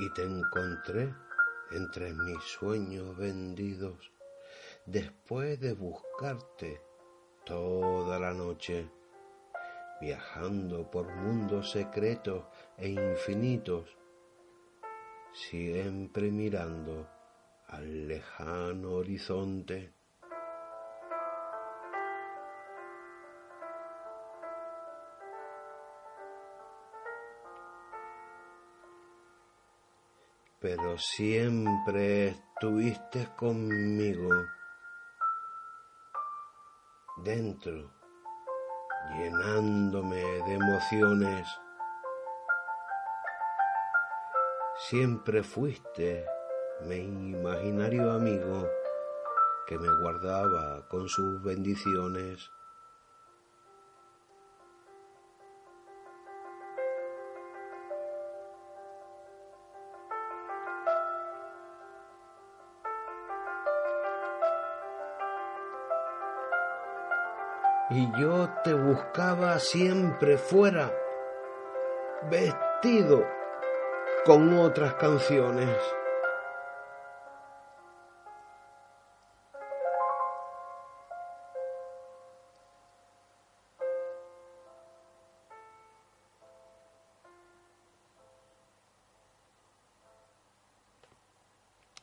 y te encontré entre mis sueños vendidos, después de buscarte toda la noche, viajando por mundos secretos e infinitos, siempre mirando al lejano horizonte. Pero siempre estuviste conmigo dentro, llenándome de emociones. Siempre fuiste mi imaginario amigo que me guardaba con sus bendiciones. Y yo te buscaba siempre fuera, vestido con otras canciones.